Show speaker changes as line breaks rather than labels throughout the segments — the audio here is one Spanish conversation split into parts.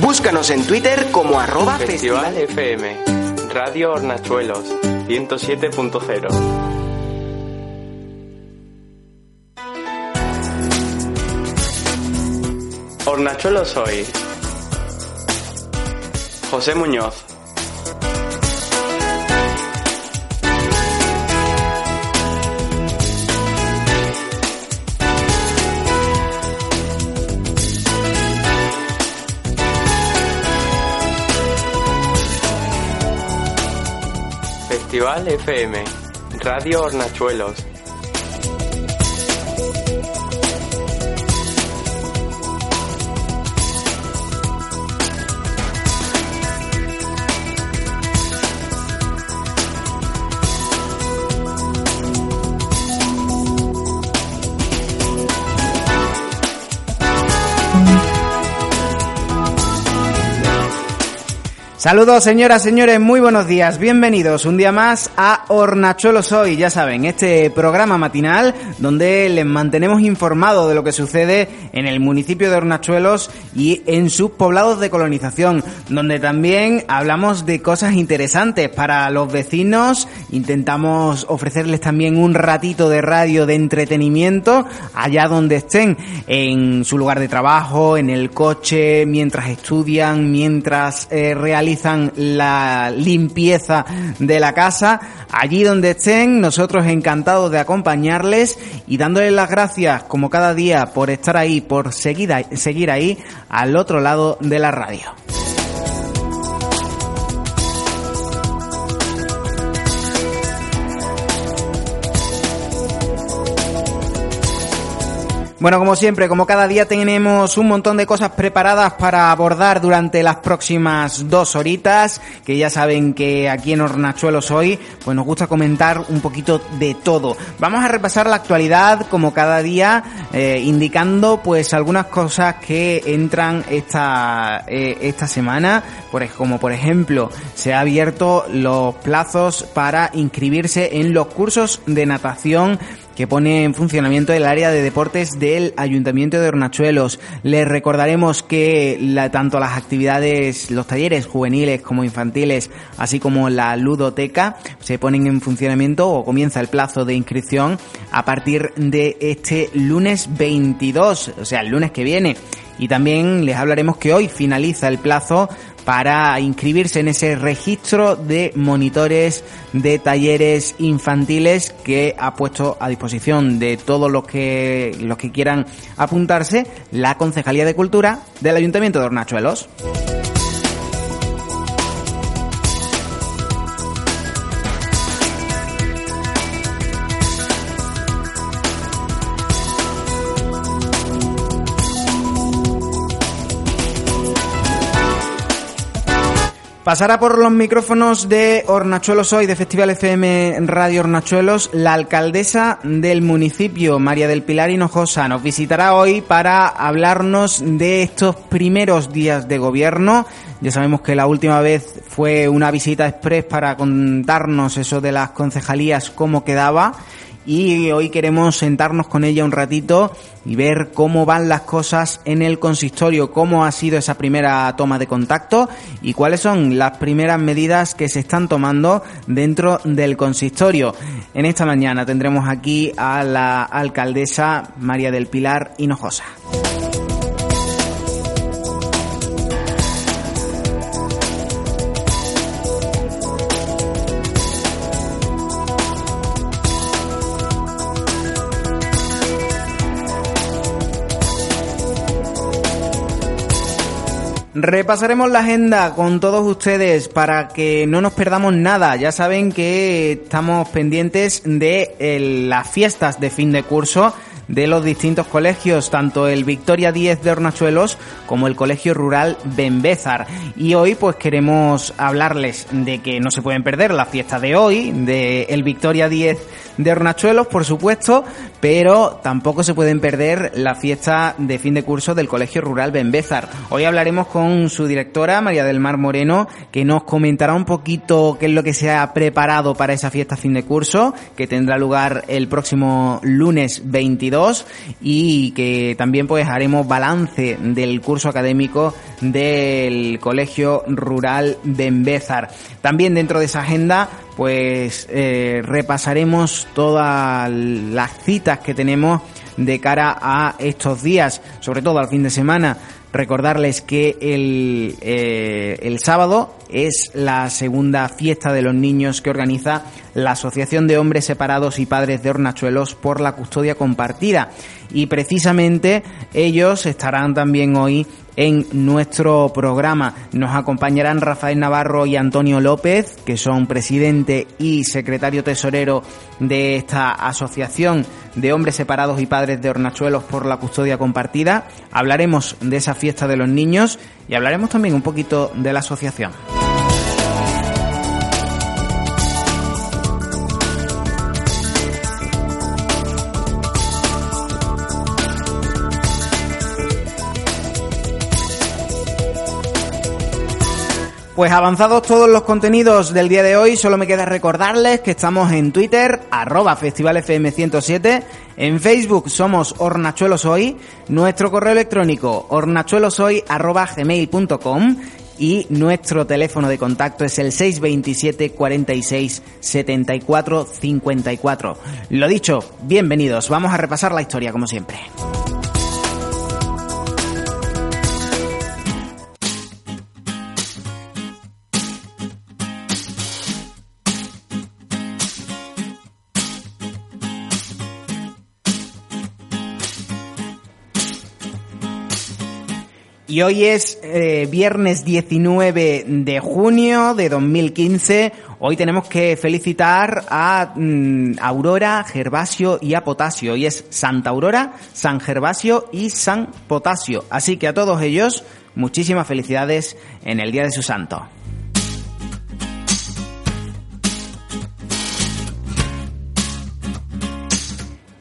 Búscanos en Twitter como arroba
Festival FM, Radio Hornachuelos, 107.0. Hornachuelos hoy. José Muñoz. Festival FM, Radio Hornachuelos.
Saludos señoras, señores, muy buenos días, bienvenidos un día más a Hornachuelos Hoy, ya saben, este programa matinal donde les mantenemos informados de lo que sucede en el municipio de Hornachuelos y en sus poblados de colonización, donde también hablamos de cosas interesantes para los vecinos, intentamos ofrecerles también un ratito de radio de entretenimiento allá donde estén, en su lugar de trabajo, en el coche, mientras estudian, mientras eh, realizan la limpieza de la casa. Allí donde estén, nosotros encantados de acompañarles y dándoles las gracias como cada día por estar ahí, por seguir, seguir ahí al otro lado de la radio. Bueno, como siempre, como cada día tenemos un montón de cosas preparadas para abordar durante las próximas dos horitas, que ya saben que aquí en Hornachuelos hoy, pues nos gusta comentar un poquito de todo. Vamos a repasar la actualidad como cada día, eh, indicando pues algunas cosas que entran esta, eh, esta semana, por, como por ejemplo, se ha abierto los plazos para inscribirse en los cursos de natación que pone en funcionamiento el área de deportes del Ayuntamiento de Hornachuelos. Les recordaremos que la, tanto las actividades, los talleres juveniles como infantiles, así como la ludoteca, se ponen en funcionamiento o comienza el plazo de inscripción a partir de este lunes 22, o sea, el lunes que viene. Y también les hablaremos que hoy finaliza el plazo para inscribirse en ese registro de monitores de talleres infantiles que ha puesto a disposición de todos los que los que quieran apuntarse la Concejalía de Cultura del Ayuntamiento de Hornachuelos. Pasará por los micrófonos de Hornachuelos hoy, de Festival FM Radio Hornachuelos, la alcaldesa del municipio, María del Pilar Hinojosa. Nos visitará hoy para hablarnos de estos primeros días de gobierno. Ya sabemos que la última vez fue una visita express para contarnos eso de las concejalías, cómo quedaba y hoy queremos sentarnos con ella un ratito y ver cómo van las cosas en el consistorio, cómo ha sido esa primera toma de contacto y cuáles son las primeras medidas que se están tomando dentro del consistorio. En esta mañana tendremos aquí a la alcaldesa María del Pilar Hinojosa. Repasaremos la agenda con todos ustedes para que no nos perdamos nada. Ya saben que estamos pendientes de las fiestas de fin de curso de los distintos colegios, tanto el Victoria 10 de Hornachuelos como el Colegio Rural Benbézar. Y hoy pues queremos hablarles de que no se pueden perder la fiesta de hoy, de el Victoria 10 de Hornachuelos, por supuesto, pero tampoco se pueden perder la fiesta de fin de curso del Colegio Rural Benbézar. Hoy hablaremos con su directora, María del Mar Moreno, que nos comentará un poquito qué es lo que se ha preparado para esa fiesta fin de curso, que tendrá lugar el próximo lunes 22 y que también pues haremos balance del curso académico del Colegio Rural Benbézar. También dentro de esa agenda pues eh, repasaremos todas las citas que tenemos de cara a estos días, sobre todo al fin de semana. Recordarles que el, eh, el sábado es la segunda fiesta de los niños que organiza la Asociación de Hombres Separados y Padres de Hornachuelos por la Custodia Compartida. Y precisamente ellos estarán también hoy en nuestro programa. Nos acompañarán Rafael Navarro y Antonio López, que son presidente y secretario tesorero de esta asociación de hombres separados y padres de hornachuelos por la custodia compartida. Hablaremos de esa fiesta de los niños y hablaremos también un poquito de la asociación. Pues avanzados todos los contenidos del día de hoy, solo me queda recordarles que estamos en Twitter, arroba festivalfm107, en Facebook somos hornachueloshoy, nuestro correo electrónico hornachueloshoy arroba gmail.com y nuestro teléfono de contacto es el 627 46 74 54. Lo dicho, bienvenidos, vamos a repasar la historia como siempre. Y hoy es eh, viernes 19 de junio de 2015. Hoy tenemos que felicitar a mm, Aurora, Gervasio y a Potasio. Hoy es Santa Aurora, San Gervasio y San Potasio. Así que a todos ellos, muchísimas felicidades en el Día de su Santo.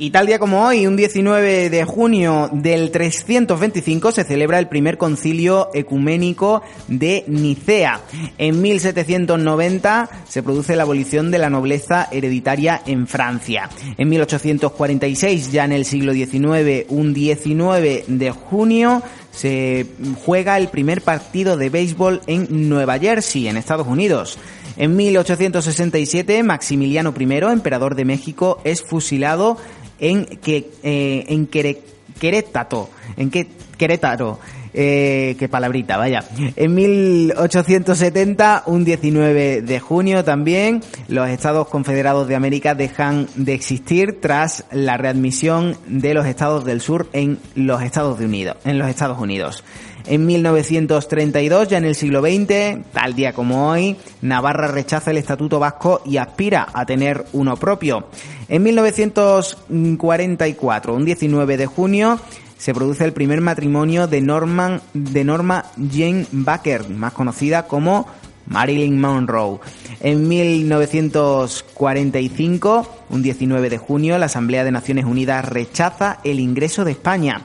Y tal día como hoy, un 19 de junio del 325, se celebra el primer concilio ecuménico de Nicea. En 1790 se produce la abolición de la nobleza hereditaria en Francia. En 1846, ya en el siglo XIX, un 19 de junio, se juega el primer partido de béisbol en Nueva Jersey, en Estados Unidos. En 1867, Maximiliano I, emperador de México, es fusilado en, que, eh, en Querétaro, en que, Querétaro, eh, qué palabrita, vaya. En 1870, un 19 de junio también, los Estados Confederados de América dejan de existir tras la readmisión de los Estados del Sur en los Estados Unidos. En los Estados Unidos. En 1932, ya en el siglo XX, tal día como hoy, Navarra rechaza el Estatuto Vasco y aspira a tener uno propio. En 1944, un 19 de junio, se produce el primer matrimonio de, de Norma Jane Baker, más conocida como Marilyn Monroe. En 1945, un 19 de junio, la Asamblea de Naciones Unidas rechaza el ingreso de España.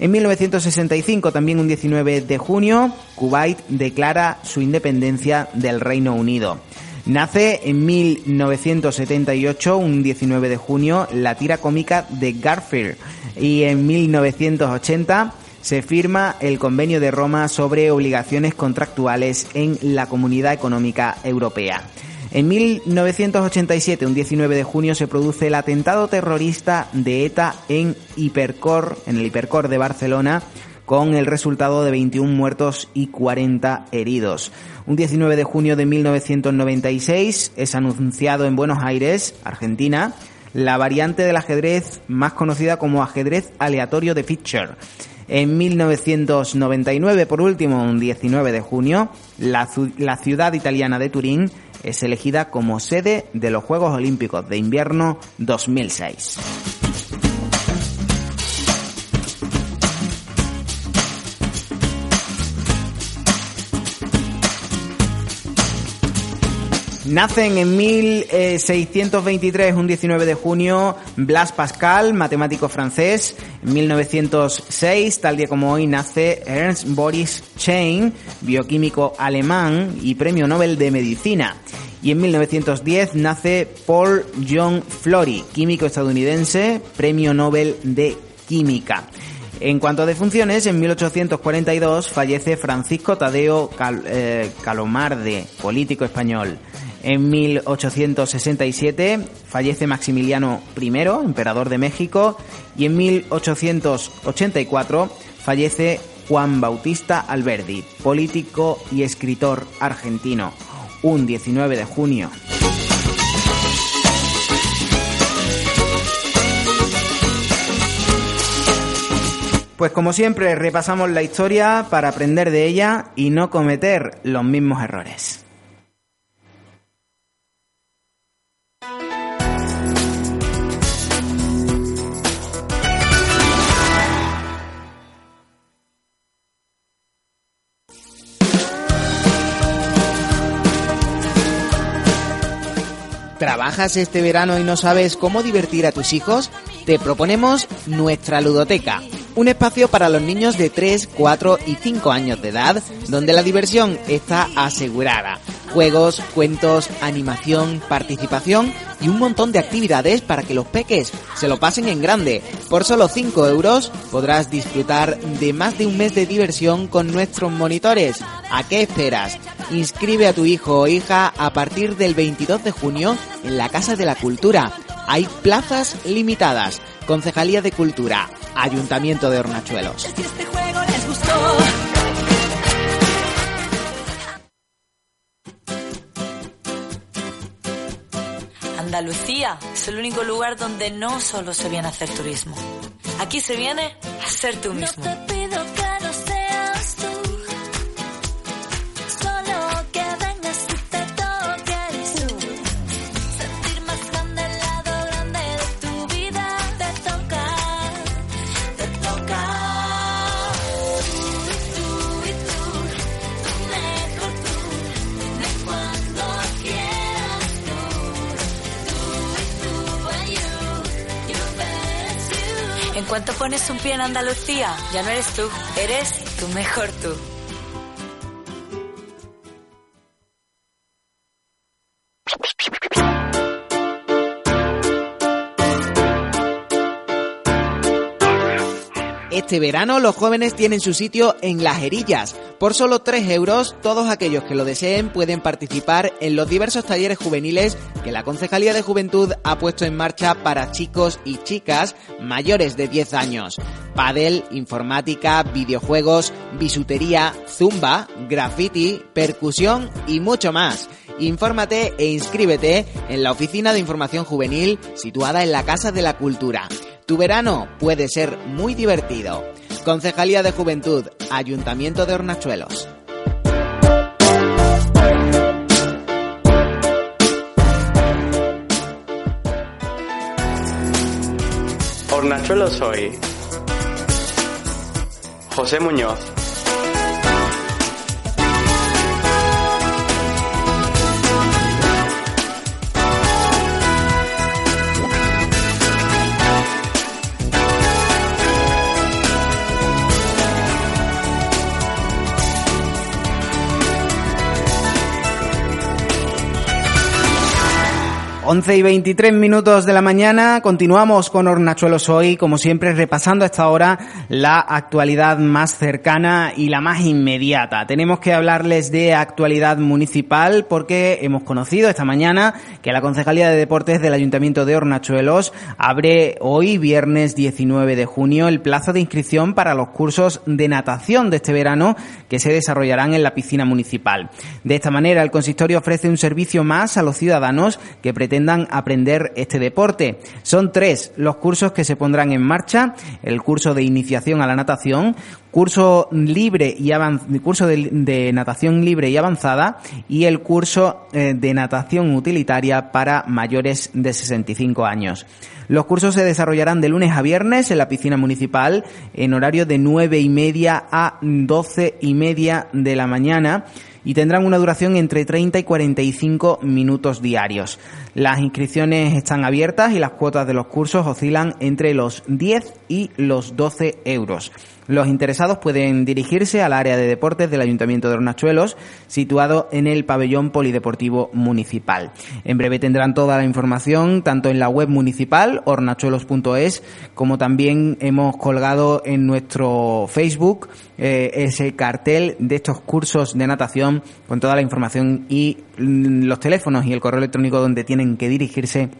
En 1965, también un 19 de junio, Kuwait declara su independencia del Reino Unido. Nace en 1978, un 19 de junio, la tira cómica de Garfield y en 1980 se firma el Convenio de Roma sobre obligaciones contractuales en la Comunidad Económica Europea. En 1987, un 19 de junio, se produce el atentado terrorista de ETA en Hipercor, en el Hipercor de Barcelona, con el resultado de 21 muertos y 40 heridos. Un 19 de junio de 1996 es anunciado en Buenos Aires, Argentina, la variante del ajedrez más conocida como ajedrez aleatorio de Fischer. En 1999, por último, un 19 de junio, la, la ciudad italiana de Turín es elegida como sede de los Juegos Olímpicos de Invierno 2006. Nacen en 1623, un 19 de junio, Blas Pascal, matemático francés. En 1906, tal día como hoy, nace Ernst Boris Chain, bioquímico alemán y premio Nobel de Medicina. Y en 1910 nace Paul John Flory, químico estadounidense, premio Nobel de Química. En cuanto a defunciones, en 1842 fallece Francisco Tadeo eh, Calomarde, político español. En 1867 fallece Maximiliano I, emperador de México, y en 1884 fallece Juan Bautista Alberdi, político y escritor argentino, un 19 de junio. Pues como siempre repasamos la historia para aprender de ella y no cometer los mismos errores. ¿Trabajas este verano y no sabes cómo divertir a tus hijos? Te proponemos nuestra ludoteca un espacio para los niños de 3, 4 y 5 años de edad, donde la diversión está asegurada. Juegos, cuentos, animación, participación y un montón de actividades para que los peques se lo pasen en grande. Por solo 5 euros podrás disfrutar de más de un mes de diversión con nuestros monitores. ¿A qué esperas? Inscribe a tu hijo o hija a partir del 22 de junio en la Casa de la Cultura. Hay plazas limitadas. Concejalía de Cultura, Ayuntamiento de Hornachuelos. Este
Andalucía es el único lugar donde no solo se viene a hacer turismo. Aquí se viene a ser tú mismo. Cuanto pones un pie en Andalucía, ya no eres tú, eres tu mejor tú.
Este verano los jóvenes tienen su sitio en Las Herillas. Por solo 3 euros, todos aquellos que lo deseen pueden participar en los diversos talleres juveniles que la Concejalía de Juventud ha puesto en marcha para chicos y chicas mayores de 10 años. Padel, informática, videojuegos, bisutería, zumba, graffiti, percusión y mucho más. Infórmate e inscríbete en la Oficina de Información Juvenil situada en la Casa de la Cultura. Tu verano puede ser muy divertido. Concejalía de Juventud, Ayuntamiento de Hornachuelos.
Hornachuelos hoy. José Muñoz.
11 y 23 minutos de la mañana, continuamos con Hornachuelos hoy, como siempre, repasando a esta hora la actualidad más cercana y la más inmediata. Tenemos que hablarles de actualidad municipal porque hemos conocido esta mañana que la Concejalía de Deportes del Ayuntamiento de Hornachuelos abre hoy, viernes 19 de junio, el plazo de inscripción para los cursos de natación de este verano que se desarrollarán en la piscina municipal. De esta manera, el consistorio ofrece un servicio más a los ciudadanos que pretenden aprender este deporte. Son tres los cursos que se pondrán en marcha. El curso de iniciación a la natación, curso libre y curso de, natación libre y avanzada y el curso eh, de natación utilitaria para mayores de 65 años. Los cursos se desarrollarán de lunes a viernes en la piscina municipal en horario de nueve y media a doce y media de la mañana y tendrán una duración entre 30 y 45 minutos diarios. Las inscripciones están abiertas y las cuotas de los cursos oscilan entre los 10 y los 12 euros. Los interesados pueden dirigirse al área de deportes del Ayuntamiento de Hornachuelos, situado en el pabellón polideportivo municipal. En breve tendrán toda la información tanto en la web municipal hornachuelos.es como también hemos colgado en nuestro Facebook eh, ese cartel de estos cursos de natación con toda la información y mm, los teléfonos y el correo electrónico donde tienen que dirigirse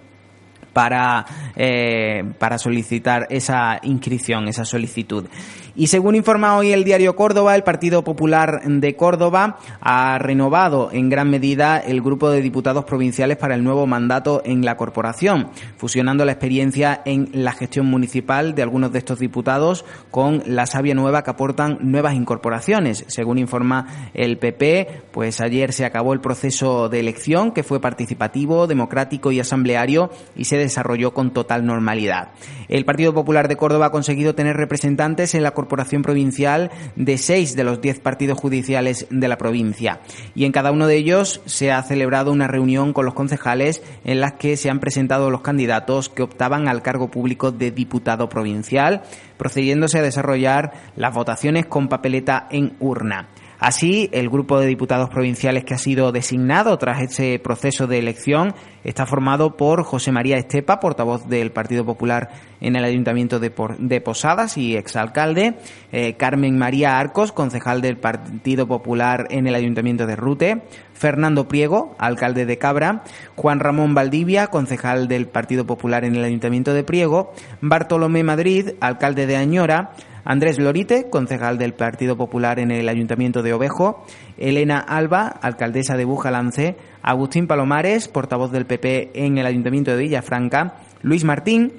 para, eh, para solicitar esa inscripción, esa solicitud. Y según informa hoy el diario Córdoba, el Partido Popular de Córdoba ha renovado en gran medida el grupo de diputados provinciales para el nuevo mandato en la corporación, fusionando la experiencia en la gestión municipal de algunos de estos diputados con la savia nueva que aportan nuevas incorporaciones. Según informa el PP, pues ayer se acabó el proceso de elección que fue participativo, democrático y asambleario y se desarrolló con total normalidad. El Partido Popular de Córdoba ha conseguido tener representantes en la corporación provincial de seis de los diez partidos judiciales de la provincia. Y en cada uno de ellos se ha celebrado una reunión con los concejales en las que se han presentado los candidatos que optaban al cargo público de diputado provincial, procediéndose a desarrollar las votaciones con papeleta en urna. Así, el grupo de diputados provinciales que ha sido designado tras este proceso de elección está formado por José María Estepa, portavoz del Partido Popular en el Ayuntamiento de, Posadas y exalcalde, eh, Carmen María Arcos, concejal del Partido Popular en el Ayuntamiento de Rute, Fernando Priego, alcalde de Cabra, Juan Ramón Valdivia, concejal del Partido Popular en el Ayuntamiento de Priego, Bartolomé Madrid, alcalde de Añora, Andrés Lorite, concejal del Partido Popular en el Ayuntamiento de Ovejo, Elena Alba, alcaldesa de Bujalance, Agustín Palomares, portavoz del PP en el Ayuntamiento de Villafranca, Luis Martín,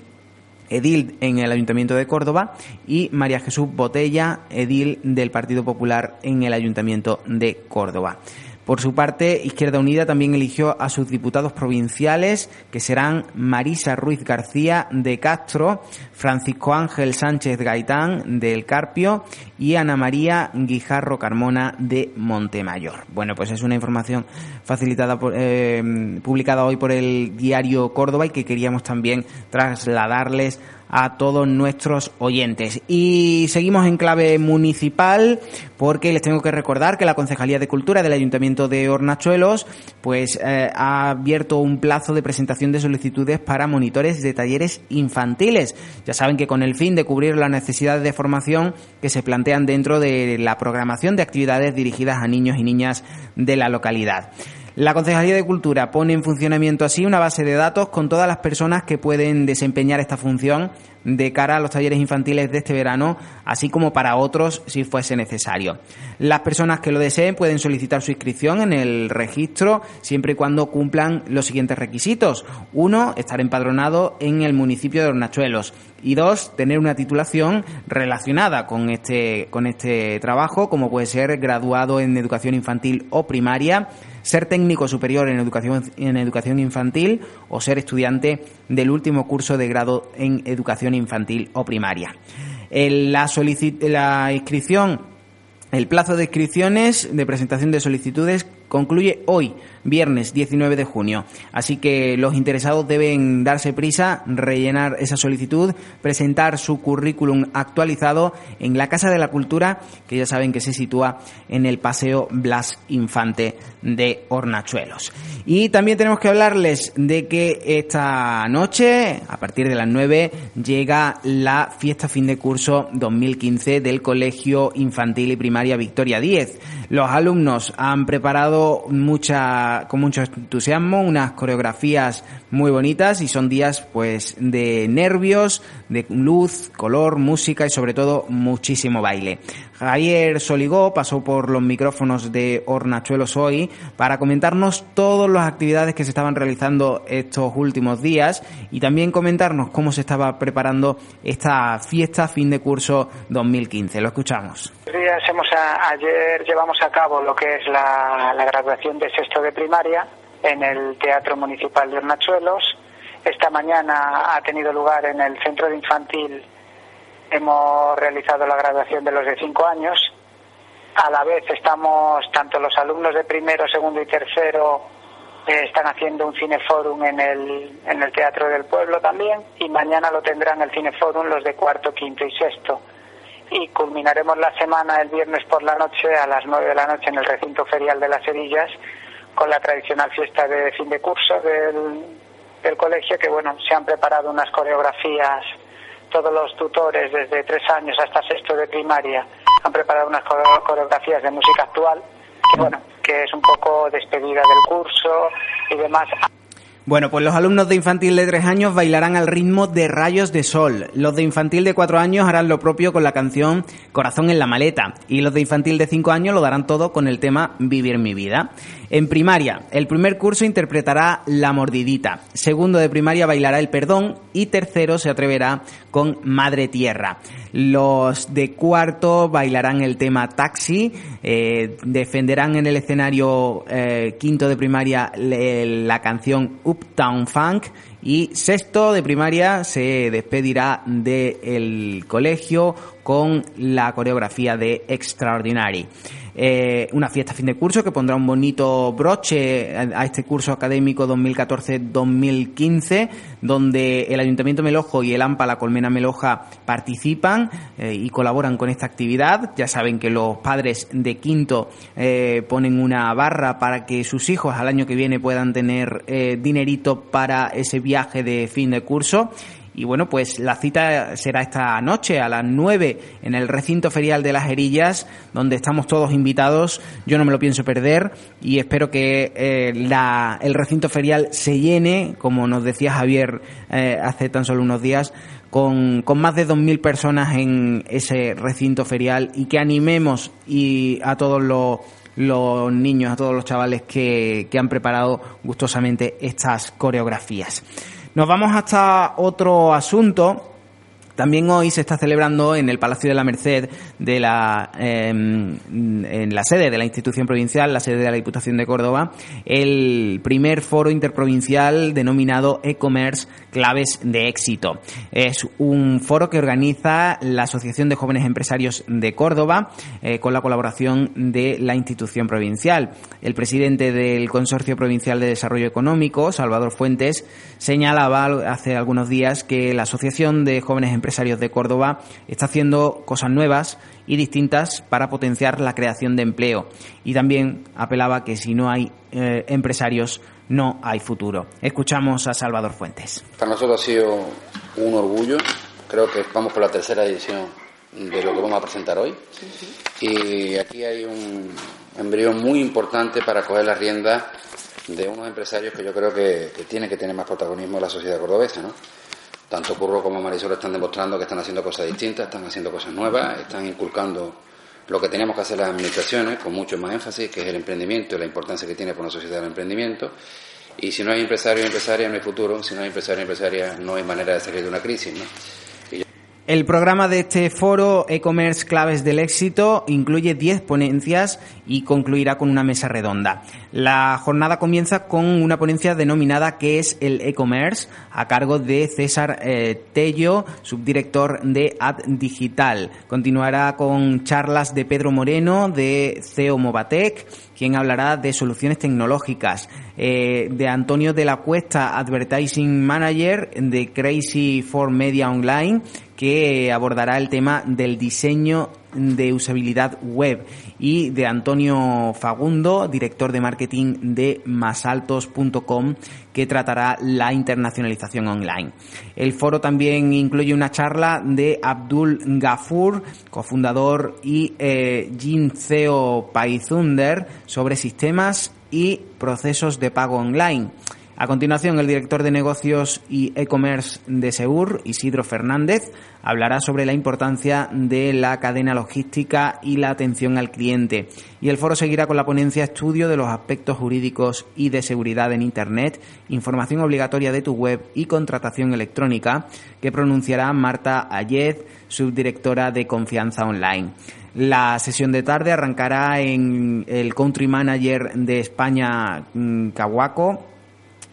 edil en el Ayuntamiento de Córdoba, y María Jesús Botella, edil del Partido Popular en el Ayuntamiento de Córdoba. Por su parte, Izquierda Unida también eligió a sus diputados provinciales, que serán Marisa Ruiz García de Castro, Francisco Ángel Sánchez Gaitán del Carpio y Ana María Guijarro Carmona de Montemayor. Bueno, pues es una información facilitada por, eh, publicada hoy por el diario Córdoba y que queríamos también trasladarles a todos nuestros oyentes. Y seguimos en clave municipal porque les tengo que recordar que la Concejalía de Cultura del Ayuntamiento de Hornachuelos pues eh, ha abierto un plazo de presentación de solicitudes para monitores de talleres infantiles. Ya saben que con el fin de cubrir las necesidades de formación que se plantean dentro de la programación de actividades dirigidas a niños y niñas de la localidad. La Concejalía de Cultura pone en funcionamiento así una base de datos con todas las personas que pueden desempeñar esta función de cara a los talleres infantiles de este verano, así como para otros si fuese necesario. Las personas que lo deseen pueden solicitar su inscripción en el registro siempre y cuando cumplan los siguientes requisitos. Uno, estar empadronado en el municipio de Hornachuelos. Y dos, tener una titulación relacionada con este, con este trabajo, como puede ser graduado en educación infantil o primaria, ser técnico superior en educación, en educación infantil o ser estudiante del último curso de grado en educación infantil o primaria. La, la inscripción, el plazo de inscripciones de presentación de solicitudes concluye hoy, viernes 19 de junio. Así que los interesados deben darse prisa, rellenar esa solicitud, presentar su currículum actualizado en la Casa de la Cultura, que ya saben que se sitúa en el Paseo Blas Infante de Hornachuelos. Y también tenemos que hablarles de que esta noche, a partir de las 9, llega la fiesta fin de curso 2015 del Colegio Infantil y Primaria Victoria 10. Los alumnos han preparado con mucho entusiasmo unas coreografías muy bonitas y son días pues de nervios, de luz, color, música y sobre todo muchísimo baile. Javier Soligó pasó por los micrófonos de Hornachuelos hoy para comentarnos todas las actividades que se estaban realizando estos últimos días y también comentarnos cómo se estaba preparando esta fiesta fin de curso 2015. Lo escuchamos.
ayer llevamos a cabo lo que es la, la graduación de sexto de primaria en el Teatro Municipal de Hornachuelos. Esta mañana ha tenido lugar en el Centro de Infantil, hemos realizado la graduación de los de cinco años A la vez estamos, tanto los alumnos de primero, segundo y tercero eh, están haciendo un cineforum en el, en el Teatro del Pueblo también y mañana lo tendrán el cineforum los de cuarto, quinto y sexto. Y culminaremos la semana el viernes por la noche a las nueve de la noche en el recinto ferial de las Herillas con la tradicional fiesta de fin de curso del, del colegio que bueno, se han preparado unas coreografías todos los tutores desde tres años hasta sexto de primaria han preparado unas coreografías de música actual que bueno, que es un poco despedida del curso y demás.
Bueno, pues los alumnos de infantil de tres años bailarán al ritmo de Rayos de Sol. Los de infantil de cuatro años harán lo propio con la canción Corazón en la maleta. Y los de infantil de cinco años lo darán todo con el tema Vivir mi vida. En primaria, el primer curso interpretará La Mordidita. Segundo de primaria bailará El Perdón. Y tercero se atreverá con Madre Tierra. Los de cuarto bailarán el tema Taxi. Eh, defenderán en el escenario eh, quinto de primaria la canción Uptown Funk y sexto de primaria se despedirá del colegio con la coreografía de Extraordinary. Eh, una fiesta fin de curso que pondrá un bonito broche a, este curso académico 2014-2015, donde el Ayuntamiento Melojo y el AMPA, la Colmena Meloja, participan eh, y colaboran con esta actividad. Ya saben que los padres de quinto eh, ponen una barra para que sus hijos al año que viene puedan tener dinerito para ese viaje de fin de curso y bueno, pues la cita será esta noche a las 9 en el recinto ferial de las Herillas, donde estamos todos invitados. Yo no me lo pienso perder y espero que eh, el recinto ferial se llene, como nos decía Javier eh, hace tan solo unos días, con, con, más de 2.000 personas en ese recinto ferial y que animemos y a todos los, los niños, a todos los chavales que, que han preparado gustosamente estas coreografías. Nos vamos hasta otro asunto también hoy se está celebrando en el Palacio de la Merced de la em, en la sede de la institución provincial, la sede de la Diputación de Córdoba, el primer foro interprovincial denominado e-commerce claves de éxito. Es un foro que organiza la Asociación de Jóvenes Empresarios de Córdoba eh, con la colaboración de la institución provincial. El presidente del Consorcio Provincial de Desarrollo Económico, Salvador Fuentes, señalaba hace algunos días que la Asociación de Jóvenes Empresarios empresarios de Córdoba está haciendo cosas nuevas y distintas para potenciar la creación de empleo. Y también apelaba que si no hay eh, empresarios, no hay futuro. Escuchamos a Salvador Fuentes.
Para nosotros ha sido un orgullo. Creo que vamos por la tercera edición de lo que vamos a presentar hoy. Y aquí hay un embrión muy importante para coger la rienda de unos empresarios que yo creo que, que tienen que tener más protagonismo en la sociedad cordobesa, ¿no? Tanto Curro como Marisol están demostrando que están haciendo cosas distintas, están haciendo cosas nuevas, están inculcando lo que teníamos que hacer las administraciones con mucho más énfasis, que es el emprendimiento y la importancia que tiene para una sociedad el emprendimiento. Y si no hay empresario y empresaria, no hay futuro. Si no hay empresario y empresaria, no hay manera de salir de una crisis. ¿no?
El programa de este foro e-commerce claves del éxito incluye 10 ponencias y concluirá con una mesa redonda. La jornada comienza con una ponencia denominada ¿Qué es el e-commerce? a cargo de César eh, Tello, subdirector de Ad Digital. Continuará con charlas de Pedro Moreno de CEO Movatec, quien hablará de soluciones tecnológicas, eh, de Antonio de la Cuesta, Advertising Manager de Crazy for Media Online, que abordará el tema del diseño de usabilidad web y de Antonio Fagundo, director de marketing de masaltos.com, que tratará la internacionalización online. El foro también incluye una charla de Abdul Gafur, cofundador y eh, CEO Pythunder, sobre sistemas y procesos de pago online. A continuación, el director de negocios y e-commerce de Seur, Isidro Fernández, hablará sobre la importancia de la cadena logística y la atención al cliente. Y el foro seguirá con la ponencia estudio de los aspectos jurídicos y de seguridad en Internet, información obligatoria de tu web y contratación electrónica, que pronunciará Marta Ayez, subdirectora de Confianza Online. La sesión de tarde arrancará en el Country Manager de España, Cahuaco,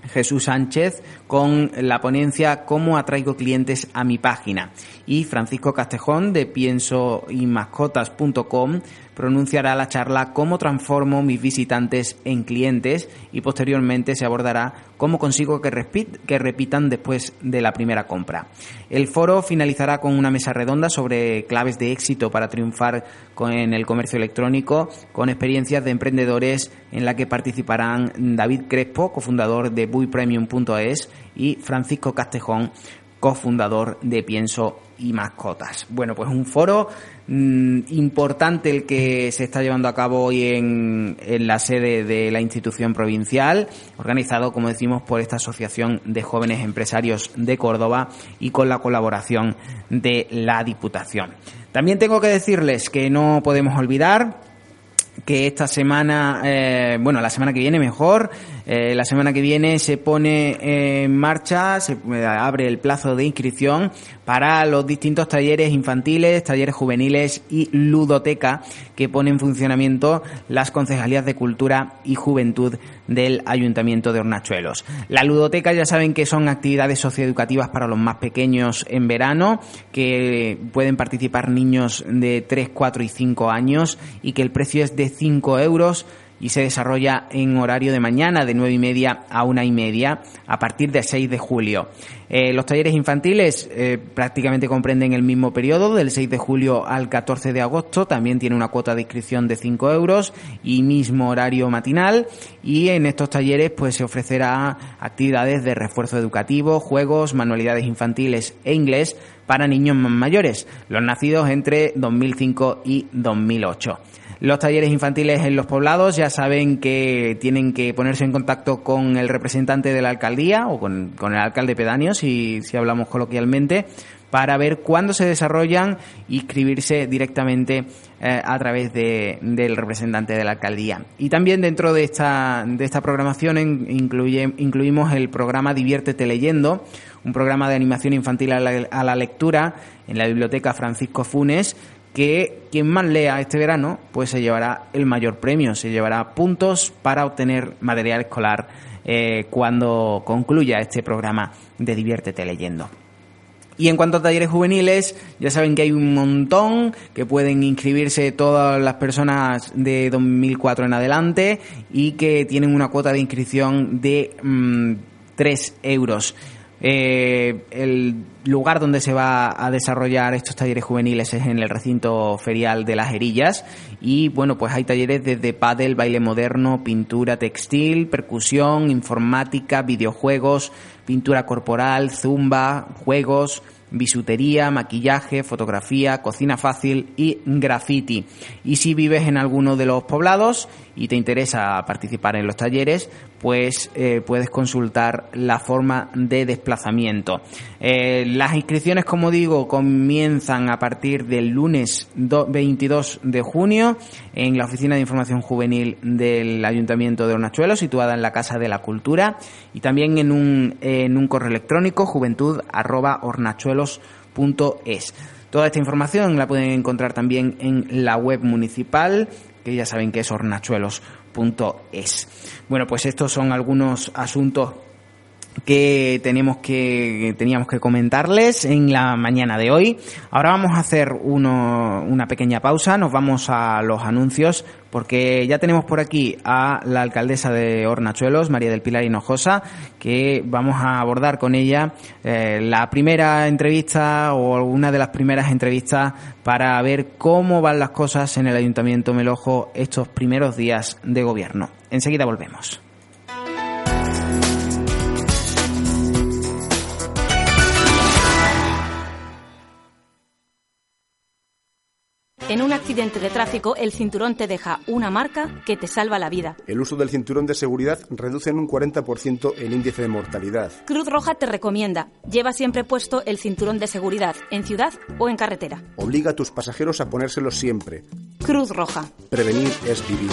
Jesús Sánchez con la ponencia Cómo atraigo clientes a mi página. Y Francisco Castejón de piensoymascotas.com pronunciará la charla Cómo transformo mis visitantes en clientes y posteriormente se abordará cómo consigo que, repitan después de la primera compra. El foro finalizará con una mesa redonda sobre claves de éxito para triunfar en el comercio electrónico con experiencias de emprendedores en la que participarán David Crespo, cofundador de buipremium.es y Francisco Castejón, cofundador de Pienso y Mascotas. Bueno, pues un foro mm, importante el que se está llevando a cabo hoy en, en, la sede de la institución provincial, organizado, como decimos, por esta Asociación de Jóvenes Empresarios de Córdoba y con la colaboración de la Diputación. También tengo que decirles que no podemos olvidar que esta semana, eh, bueno, la semana que viene mejor, eh, la semana que viene se pone en marcha, se abre el plazo de inscripción para los distintos talleres infantiles, talleres juveniles y ludoteca que pone en funcionamiento las concejalías de cultura y juventud del Ayuntamiento de Hornachuelos. La ludoteca ya saben que son actividades socioeducativas para los más pequeños en verano, que pueden participar niños de 3, 4 y 5 años y que el precio es de 5 euros y se desarrolla en horario de mañana de nueve y media a una y media a partir del 6 de julio. Eh, los talleres infantiles eh, prácticamente comprenden el mismo periodo, del 6 de julio al 14 de agosto. También tiene una cuota de inscripción de 5 euros y mismo horario matinal. Y en estos talleres pues se ofrecerá actividades de refuerzo educativo, juegos, manualidades infantiles e inglés para niños más mayores, los nacidos entre 2005 y 2008. Los talleres infantiles en los poblados ya saben que tienen que ponerse en contacto con el representante de la alcaldía o con, el alcalde pedáneo, si, si hablamos coloquialmente, para ver cuándo se desarrollan y inscribirse directamente eh, a través de, del representante de la alcaldía. Y también dentro de esta, de esta programación incluye, incluimos el programa Diviértete leyendo, un programa de animación infantil a la lectura en la biblioteca Francisco Funes que quien más lea este verano, pues se llevará el mayor premio, se llevará puntos para obtener material escolar eh, cuando concluya este programa de Diviértete leyendo. Y en cuanto a talleres juveniles, ya saben que hay un montón, que pueden inscribirse todas las personas de 2004 en adelante y que tienen una cuota de inscripción de 3 mm, euros. Eh, el lugar donde se va a desarrollar estos talleres juveniles es en el recinto ferial de las Herillas y bueno, pues hay talleres desde pádel, baile moderno, pintura textil, percusión, informática, videojuegos, pintura corporal, zumba, juegos, bisutería, maquillaje, fotografía, cocina fácil y graffiti. Y si vives en alguno de los poblados y te interesa participar en los talleres, pues eh, puedes consultar la forma de desplazamiento. Eh, las inscripciones, como digo, comienzan a partir del lunes 22 de junio en la Oficina de Información Juvenil del Ayuntamiento de Hornachuelo, situada en la Casa de la Cultura, y también en un, en un correo electrónico juventud.hornachuelos.es. Toda esta información la pueden encontrar también en la web municipal, que ya saben que es hornachuelos.es. Bueno, pues estos son algunos asuntos que tenemos que teníamos que comentarles en la mañana de hoy. Ahora vamos a hacer uno, una pequeña pausa, nos vamos a los anuncios porque ya tenemos por aquí a la alcaldesa de Hornachuelos, María del Pilar Hinojosa, que vamos a abordar con ella eh, la primera entrevista o una de las primeras entrevistas para ver cómo van las cosas en el Ayuntamiento Melojo estos primeros días de gobierno. Enseguida volvemos.
En un accidente de tráfico, el cinturón te deja una marca que te salva la vida.
El uso del cinturón de seguridad reduce en un 40% el índice de mortalidad.
Cruz Roja te recomienda, lleva siempre puesto el cinturón de seguridad, en ciudad o en carretera.
Obliga a tus pasajeros a ponérselo siempre.
Cruz Roja.
Prevenir es vivir.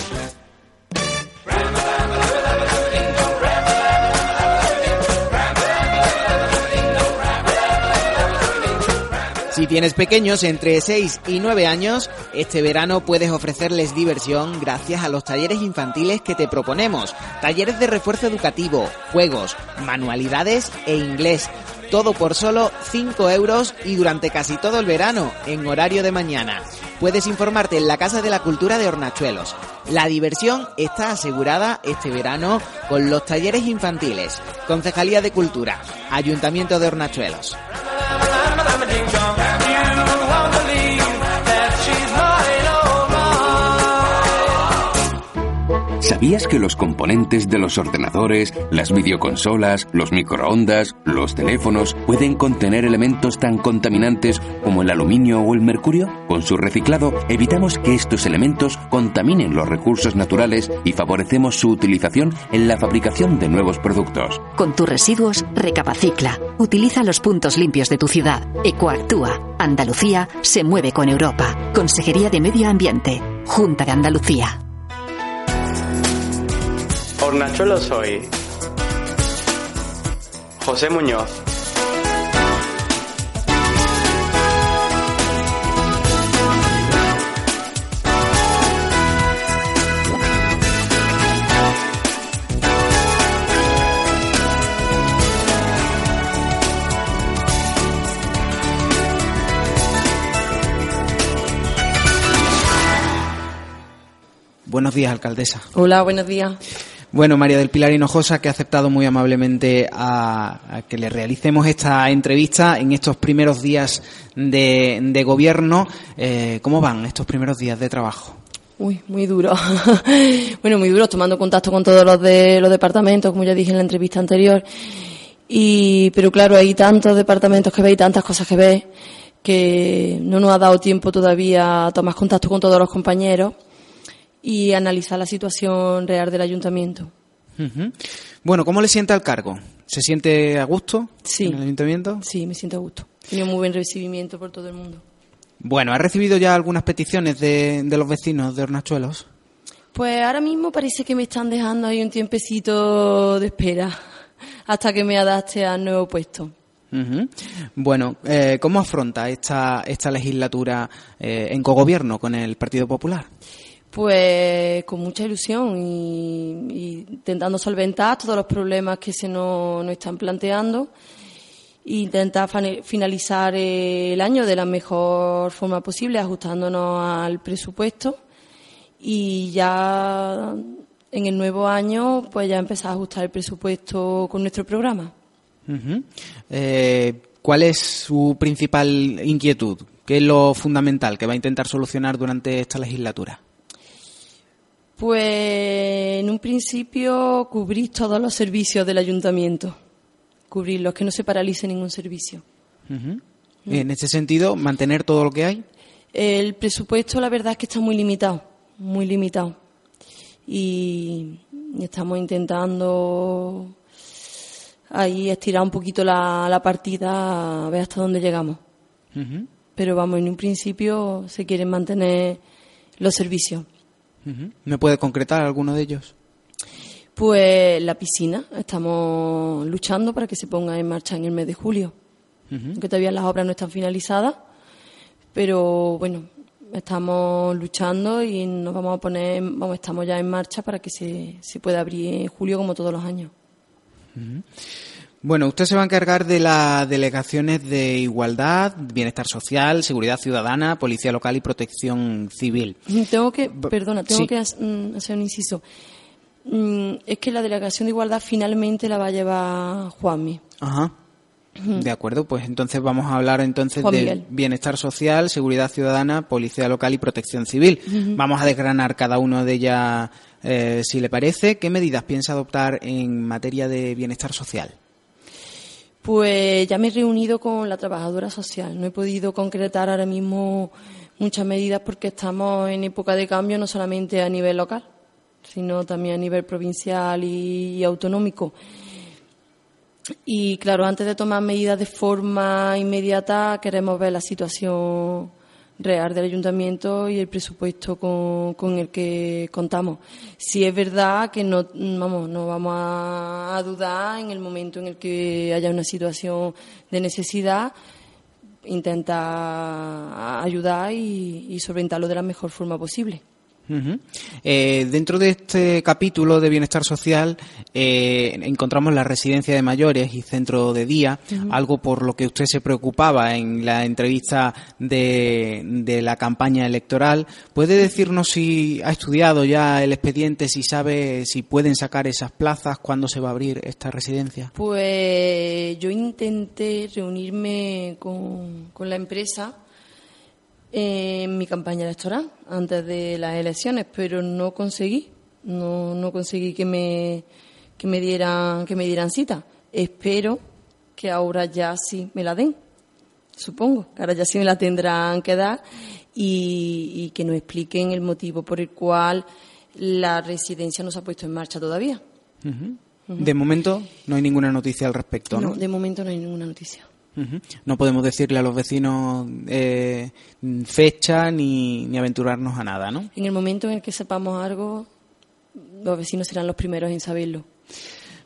Si tienes pequeños entre 6 y 9 años, este verano puedes ofrecerles diversión gracias a los talleres infantiles que te proponemos. Talleres de refuerzo educativo, juegos, manualidades e inglés. Todo por solo 5 euros y durante casi todo el verano, en horario de mañana. Puedes informarte en la Casa de la Cultura de Hornachuelos. La diversión está asegurada este verano con los talleres infantiles. Concejalía de Cultura, Ayuntamiento de Hornachuelos.
¿Sabías que los componentes de los ordenadores, las videoconsolas, los microondas, los teléfonos pueden contener elementos tan contaminantes como el aluminio o el mercurio? Con su reciclado evitamos que estos elementos contaminen los recursos naturales y favorecemos su utilización en la fabricación de nuevos productos.
Con tus residuos, recapacicla. Utiliza los puntos limpios de tu ciudad. Ecoactúa. Andalucía se mueve con Europa. Consejería de Medio Ambiente. Junta de Andalucía.
Hornachuelo soy. José Muñoz.
Buenos días, alcaldesa.
Hola, buenos días.
Bueno, María del Pilar Hinojosa, que ha aceptado muy amablemente a, que le realicemos esta entrevista en estos primeros días de, gobierno. Eh, ¿Cómo van estos primeros días de trabajo?
Uy, muy duro. bueno, muy duro, tomando contacto con todos los de los departamentos, como ya dije en la entrevista anterior. Y, pero claro, hay tantos departamentos que veis, tantas cosas que veis, que no nos ha dado tiempo todavía a tomar contacto con todos los compañeros y analizar la situación real del ayuntamiento.
Bueno, ¿cómo le sienta el cargo? ¿Se siente a gusto
Sí.
en el ayuntamiento?
Sí, me siento a gusto. He tenido muy buen recibimiento por todo el mundo.
Bueno, ¿ha recibido ya algunas peticiones de, de los vecinos de Hornachuelos?
Pues ahora mismo parece que me están dejando ahí un tiempecito de espera hasta que me adapte al nuevo puesto.
Bueno, eh, ¿cómo afronta esta, esta legislatura eh, en cogobierno con el Partido Popular?
Pues con mucha ilusión y, intentando solventar todos los problemas que se nos, están planteando e intentar finalizar el año de la mejor forma posible, ajustándonos al presupuesto y ya en el nuevo año pues ya empezar a ajustar el presupuesto con nuestro programa.
Eh, ¿Cuál es su principal inquietud? ¿Qué es lo fundamental que va a intentar solucionar durante esta legislatura?
Pues en un principio cubrir todos los servicios del ayuntamiento, cubrirlos, que no se paralice ningún servicio.
Ujú. En este sentido, mantener todo lo que hay.
El presupuesto, la verdad es que está muy limitado, muy limitado. Y estamos intentando ahí estirar un poquito la, la partida a ver hasta dónde llegamos. Pero vamos, en un principio se quieren mantener los servicios.
¿Me puede concretar alguno de ellos?
Pues la piscina, estamos luchando para que se ponga en marcha en el mes de julio.
Ujú.
Aunque todavía las obras no están finalizadas, pero bueno, estamos luchando y nos vamos a poner, vamos, estamos ya en marcha para que se, se pueda abrir en julio como todos los años.
Bueno, usted se va a encargar de las delegaciones de igualdad, bienestar social, seguridad ciudadana, policía local y protección civil.
Tengo que, perdona, tengo
sí.
que mm, hacer un inciso. Mm, Es que la delegación de igualdad finalmente la va a llevar Juanmi.
Ajá. De acuerdo, pues entonces vamos a hablar entonces
Juan
de
Miguel.
bienestar social, seguridad ciudadana, policía local y protección civil. Vamos a desgranar cada uno de ellas, eh, si le parece. ¿Qué medidas piensa adoptar en materia de bienestar social?
Pues ya me he reunido con la trabajadora social. No he podido concretar ahora mismo muchas medidas porque estamos en época de cambio no solamente a nivel local, sino también a nivel provincial y, autonómico. Y claro, antes de tomar medidas de forma inmediata, queremos ver la situación real del ayuntamiento y el presupuesto con, con el que contamos. Si es verdad que no vamos, no vamos a, dudar en el momento en el que haya una situación de necesidad, intenta ayudar y solventarlo de la mejor forma posible.
Eh, dentro de este capítulo de bienestar social eh, encontramos la residencia de mayores y centro de día, algo por lo que usted se preocupaba en la entrevista de, de la campaña electoral. ¿Puede decirnos si ha estudiado ya el expediente, si sabe si pueden sacar esas plazas, cuándo se va a abrir esta residencia?
Pues yo intenté reunirme con, con la empresa en mi campaña electoral antes de las elecciones, pero no conseguí, no, no conseguí que me, que me dieran, que me dieran cita. Espero que ahora ya sí me la den, supongo, que ahora ya sí me la tendrán que dar y, y que nos expliquen el motivo por el cual la residencia no se ha puesto en marcha todavía.
De momento no hay ninguna noticia al respecto, ¿no?
No, de momento no hay ninguna noticia.
No podemos decirle a los vecinos eh, fecha ni, ni aventurarnos a nada, ¿no?
En el momento en el que sepamos algo, los vecinos serán los primeros en saberlo.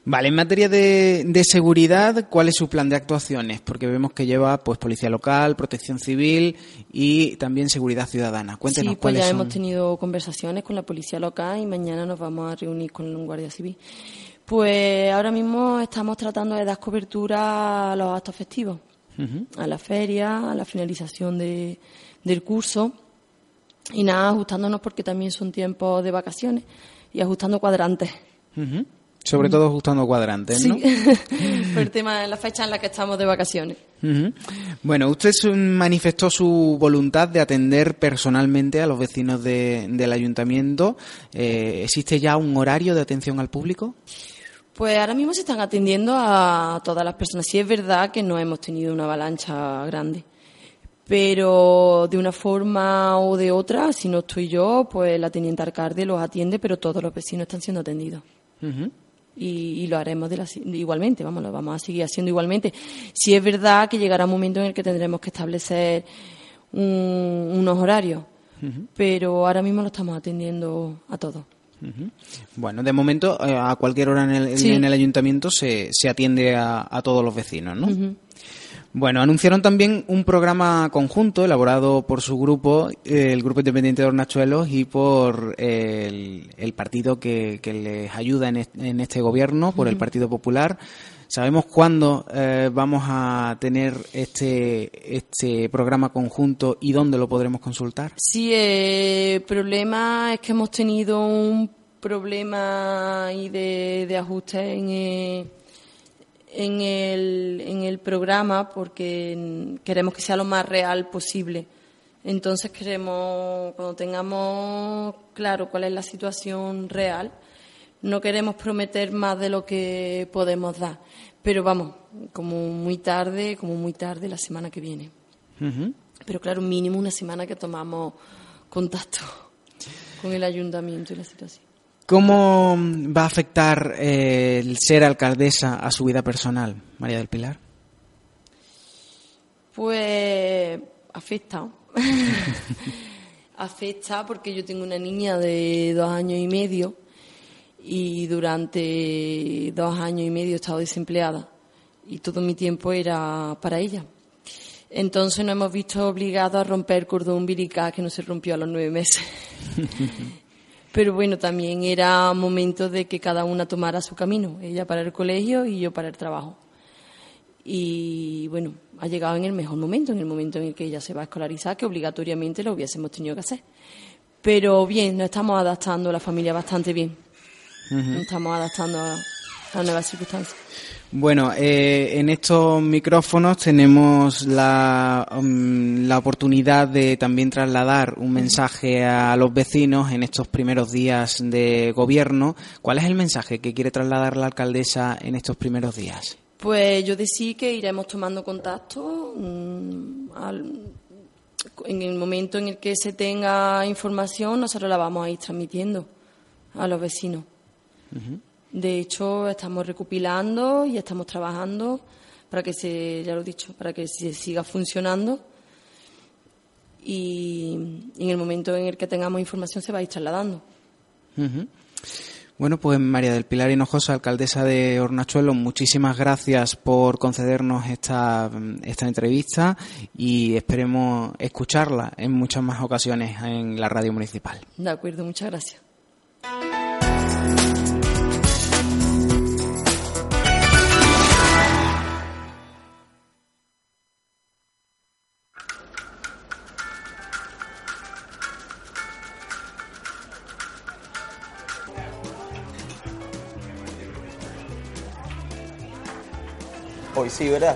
Vale, en materia de, de seguridad, ¿cuál es su plan de actuaciones? Porque vemos que lleva pues policía local, protección civil y también seguridad ciudadana. Cuéntenos
sí, pues
cuáles
ya
son.
hemos tenido conversaciones con la policía local y mañana nos vamos a reunir con un guardia civil. Pues ahora mismo estamos tratando de dar cobertura a los actos festivos, a la feria, a la finalización de, del curso y nada, ajustándonos porque también son tiempos de vacaciones y ajustando cuadrantes.
Sobre todo ajustando cuadrantes, ¿no?
Sí, por el tema de la fecha en la que estamos de vacaciones.
Bueno, usted manifestó su voluntad de atender personalmente a los vecinos de- del ayuntamiento. Eh, ¿Existe ya un horario de atención al público?
Pues ahora mismo se están atendiendo a todas las personas. Sí es verdad que no hemos tenido una avalancha grande, pero de una forma o de otra, si no estoy yo, pues la teniente alcalde los atiende, pero todos los vecinos están siendo atendidos. Y, y lo haremos de la igualmente, vamos, lo vamos a seguir haciendo igualmente. Sí es verdad que llegará un momento en el que tendremos que establecer un- unos horarios, pero ahora mismo lo estamos atendiendo a todos.
Bueno, de momento, eh, a cualquier hora en el,
Sí.
en el ayuntamiento se, se atiende a, a todos los vecinos, ¿no? Bueno, anunciaron también un programa conjunto elaborado por su grupo, eh, el Grupo Independiente de Hornachuelos, y por el, el partido que, que les ayuda en, est- en este gobierno, por el. Partido Popular. ¿Sabemos cuándo eh, vamos a tener este, este programa conjunto y dónde lo podremos consultar?
Sí, eh, el problema es que hemos tenido un problema ahí de, de ajuste eh, en, el, en el programa porque queremos que sea lo más real posible. Entonces queremos, cuando tengamos claro cuál es la situación real, no queremos prometer más de lo que podemos dar. Pero vamos, como muy tarde, como muy tarde la semana que viene. Pero claro, mínimo una semana que tomamos contacto con el ayuntamiento y la situación.
¿Cómo va a afectar eh, el ser alcaldesa a su vida personal, María del Pilar?
Pues afecta. afecta porque yo tengo una niña de dos años y medio y durante dos años y medio he estado desempleada y todo mi tiempo era para ella. Entonces nos hemos visto obligados a romper el cordón umbilical que no se rompió a los nueve meses. Pero bueno, también era momento de que cada una tomara su camino, ella para el colegio y yo para el trabajo. Y bueno, ha llegado en el mejor momento, en el momento en el que ella se va a escolarizar, que obligatoriamente lo hubiésemos tenido que hacer. Pero bien, nos estamos adaptando la familia bastante bien. Nos estamos adaptando a nuevas circunstancias.
Bueno, eh, en estos micrófonos tenemos la, mm, la oportunidad de también trasladar un mensaje a los vecinos en estos primeros días de gobierno. ¿Cuál es el mensaje que quiere trasladar la alcaldesa en estos primeros días?
Pues yo decía que iremos tomando contacto mm, al- en el momento en el que se tenga información, nosotros la vamos a ir transmitiendo a los vecinos. De hecho, estamos recopilando y estamos trabajando para que se, ya lo he dicho, para que se siga funcionando. Y en el momento en el que tengamos información se va a ir trasladando.
Uh. Bueno, pues María del Pilar Hinojosa, alcaldesa de Hornachuelos, muchísimas gracias por concedernos esta, esta entrevista y esperemos escucharla en muchas más ocasiones en la radio municipal.
De acuerdo, muchas gracias.
Hoy sí, ¿verdad?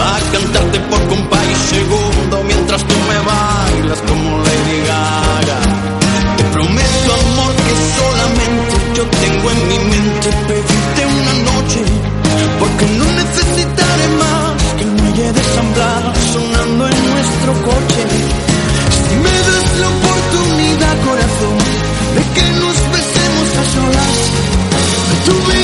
Va a cantarte por compa y segundo mientras tú me bailas como Lady Gaga. Te prometo, amor, que solamente yo tengo en mi mente pedirte una noche, porque no necesitaré más que el muelle de San sonando en nuestro coche. Si me das la oportunidad, corazón, de que nos besemos a solas, tú me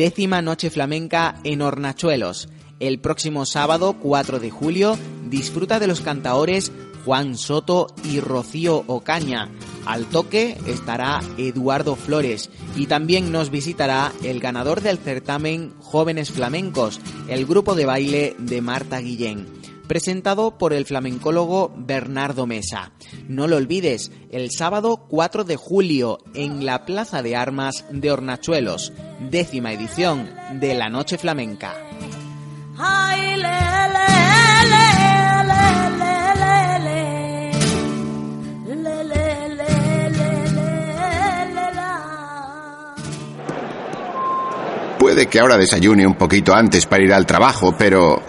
décima noche flamenca en Hornachuelos. El próximo sábado 4 de julio disfruta de los cantaores Juan Soto y Rocío Ocaña. Al toque estará Eduardo Flores y también nos visitará el ganador del certamen Jóvenes Flamencos, el grupo de baile de Marta Guillén presentado por el flamencólogo Bernardo Mesa. No lo olvides, el sábado 4 de julio en la Plaza de Armas de Hornachuelos, décima edición de la Noche Flamenca.
Puede que ahora desayune un poquito antes para ir al trabajo, pero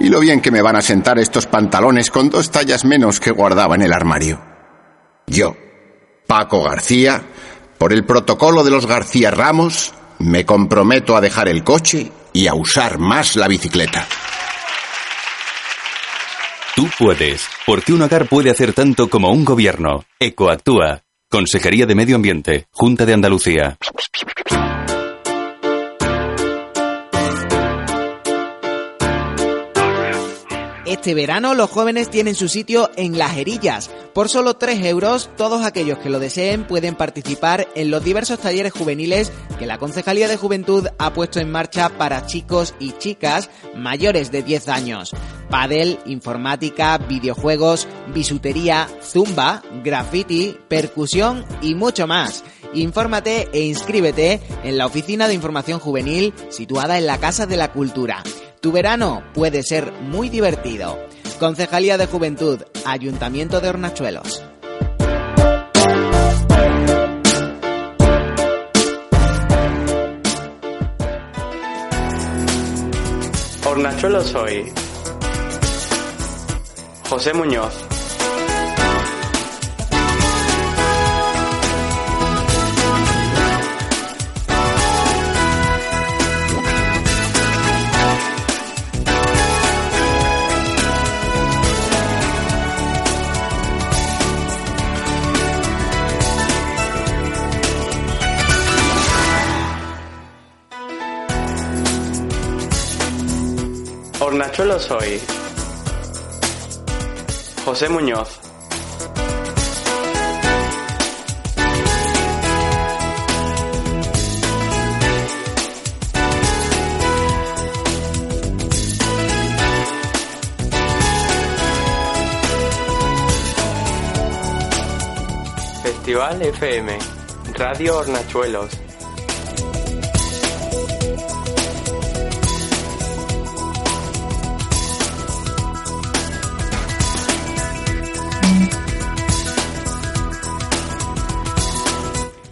y lo bien que me van a sentar estos pantalones con dos tallas menos que guardaba en el armario. Yo, Paco García, por el protocolo de los García Ramos, me comprometo a dejar el coche y a usar más la bicicleta.
Tú puedes, porque un hogar puede hacer tanto como un gobierno. Ecoactúa. Consejería de Medio Ambiente, Junta de Andalucía.
Este verano los jóvenes tienen su sitio en Las Herillas. Por solo 3 euros, todos aquellos que lo deseen pueden participar en los diversos talleres juveniles que la Concejalía de Juventud ha puesto en marcha para chicos y chicas mayores de 10 años. Padel, informática, videojuegos, bisutería, zumba, graffiti, percusión y mucho más. Infórmate e inscríbete en la Oficina de Información Juvenil situada en la Casa de la Cultura. Tu verano puede ser muy divertido. Concejalía de Juventud, Ayuntamiento de Hornachuelos.
Hornachuelos hoy. José Muñoz. Hornachuelo soy. José Muñoz. Festival FM, Radio Hornachuelos,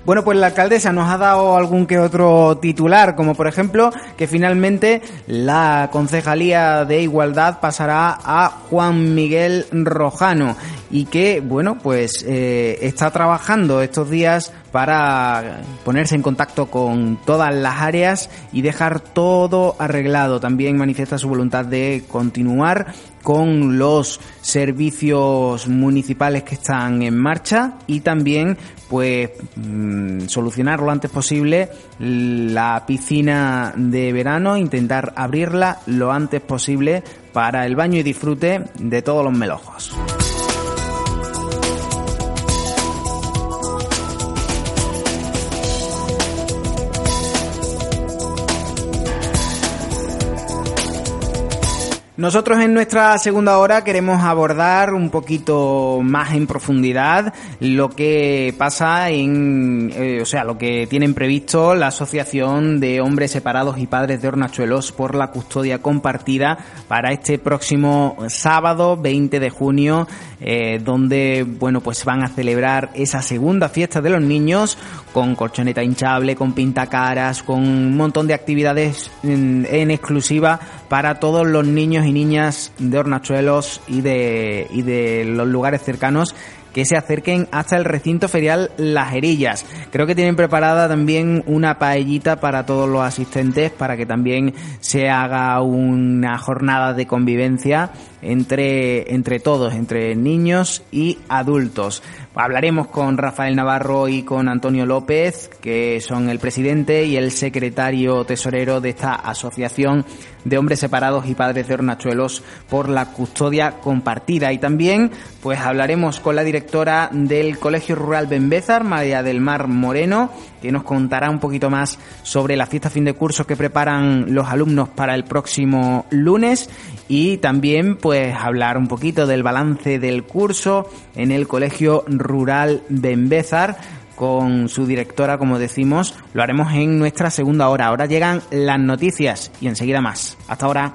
Bueno, pues la alcaldesa nos ha dado algún que otro titular, como por ejemplo que finalmente la Concejalía de Igualdad pasará a Juan Miguel Rojano y que, bueno, pues eh, está trabajando estos días para ponerse en contacto con todas las áreas y dejar todo arreglado. También manifiesta su voluntad de continuar con los servicios municipales que están en marcha y también pues mm, solucionar lo antes posible la piscina de verano, intentar abrirla lo antes posible para el baño y disfrute de todos los melojos. Nosotros en nuestra segunda hora queremos abordar un poquito más en profundidad lo que pasa en, eh, o sea, lo que tienen previsto la Asociación de Hombres Separados y Padres de Hornachuelos por la custodia compartida para este próximo sábado 20 de junio, eh, donde, bueno, pues van a celebrar esa segunda fiesta de los niños con colchoneta hinchable, con pintacaras, con un montón de actividades en exclusiva para todos los niños y niñas de Hornachuelos y de, y de los lugares cercanos que se acerquen hasta el recinto ferial Las Herillas. Creo que tienen preparada también una paellita para todos los asistentes para que también se haga una jornada de convivencia entre, entre todos, entre niños y adultos. Hablaremos con Rafael Navarro y con Antonio López, que son el presidente y el secretario tesorero de esta asociación de hombres separados y padres de hornachuelos por la custodia compartida. Y también, pues hablaremos con la directora del Colegio Rural Benbézar, María del Mar Moreno, que nos contará un poquito más sobre la fiesta fin de curso que preparan los alumnos para el próximo lunes y también pues hablar un poquito del balance del curso en el Colegio Rural Benbézar con su directora, como decimos, lo haremos en nuestra segunda hora. Ahora llegan las noticias y enseguida más. Hasta ahora.